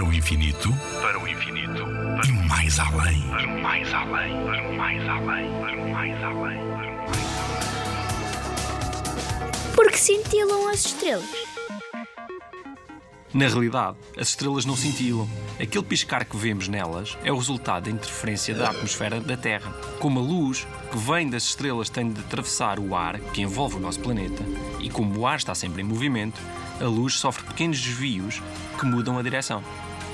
Para o infinito, para o infinito, e mais além. para o mais além, para o mais além, para o mais além, para o mais além. Porque cintilam as estrelas. Na realidade, as estrelas não cintilam. Aquele piscar que vemos nelas é o resultado da interferência da atmosfera da Terra. Como a luz que vem das estrelas tem de atravessar o ar que envolve o nosso planeta, e como o ar está sempre em movimento, a luz sofre pequenos desvios que mudam a direção.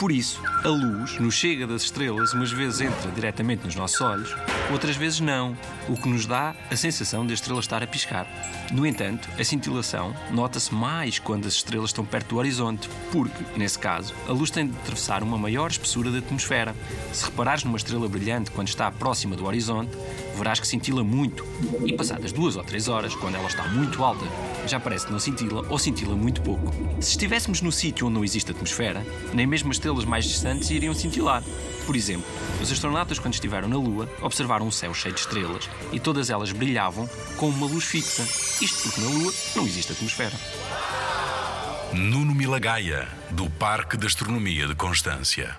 Por isso, a luz nos chega das estrelas, umas vezes entra diretamente nos nossos olhos, outras vezes não, o que nos dá a sensação de a estrela estar a piscar. No entanto, a cintilação nota-se mais quando as estrelas estão perto do horizonte, porque, nesse caso, a luz tem de atravessar uma maior espessura da atmosfera. Se reparares numa estrela brilhante quando está próxima do horizonte, verás que cintila muito, e passadas duas ou três horas, quando ela está muito alta, já parece que não cintila ou cintila muito pouco. Se estivéssemos no sítio onde não existe atmosfera, nem mesmo as estrelas mais distantes iriam cintilar. Por exemplo, os astronautas, quando estiveram na Lua, observaram um céu cheio de estrelas e todas elas brilhavam com uma luz fixa. Isto porque na Lua não existe atmosfera. Nuno Milagaya, do Parque de Astronomia de Constância.